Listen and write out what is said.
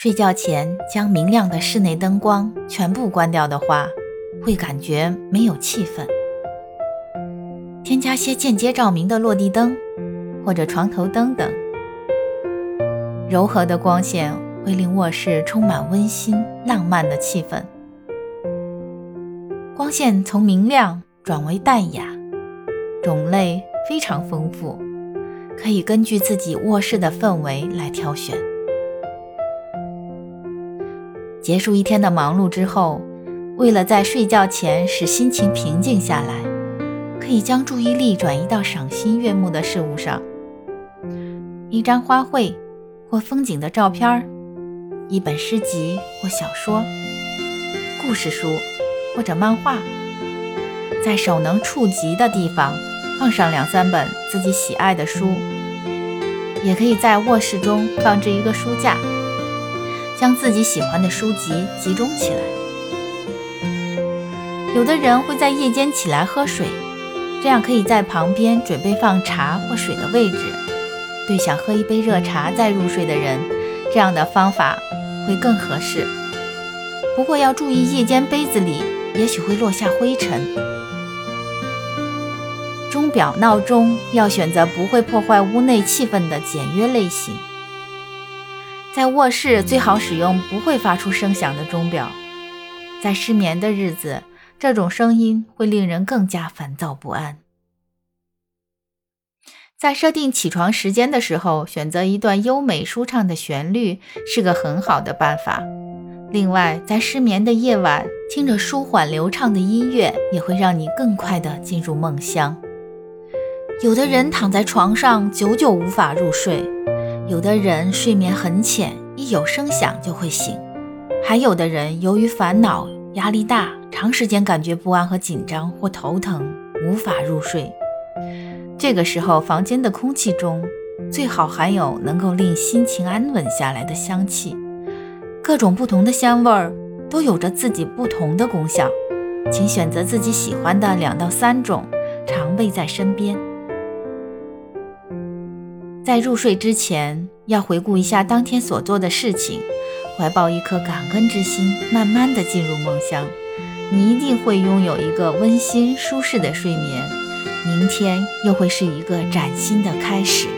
睡觉前将明亮的室内灯光全部关掉的话，会感觉没有气氛。添加些间接照明的落地灯或者床头灯等，柔和的光线会令卧室充满温馨浪漫的气氛。光线从明亮转为淡雅，种类非常丰富，可以根据自己卧室的氛围来挑选。结束一天的忙碌之后，为了在睡觉前使心情平静下来，可以将注意力转移到赏心悦目的事物上。一张花卉或风景的照片一本诗集或小说、故事书或者漫画，在手能触及的地方放上两三本自己喜爱的书，也可以在卧室中放置一个书架。将自己喜欢的书籍集中起来。有的人会在夜间起来喝水，这样可以在旁边准备放茶或水的位置。对想喝一杯热茶再入睡的人，这样的方法会更合适。不过要注意，夜间杯子里也许会落下灰尘。钟表、闹钟要选择不会破坏屋内气氛的简约类型。在卧室最好使用不会发出声响的钟表。在失眠的日子，这种声音会令人更加烦躁不安。在设定起床时间的时候，选择一段优美舒畅的旋律是个很好的办法。另外，在失眠的夜晚，听着舒缓流畅的音乐也会让你更快地进入梦乡。有的人躺在床上久久无法入睡。有的人睡眠很浅，一有声响就会醒；还有的人由于烦恼、压力大，长时间感觉不安和紧张或头疼，无法入睡。这个时候，房间的空气中最好含有能够令心情安稳下来的香气。各种不同的香味儿都有着自己不同的功效，请选择自己喜欢的两到三种，常备在身边。在入睡之前，要回顾一下当天所做的事情，怀抱一颗感恩之心，慢慢的进入梦乡。你一定会拥有一个温馨舒适的睡眠，明天又会是一个崭新的开始。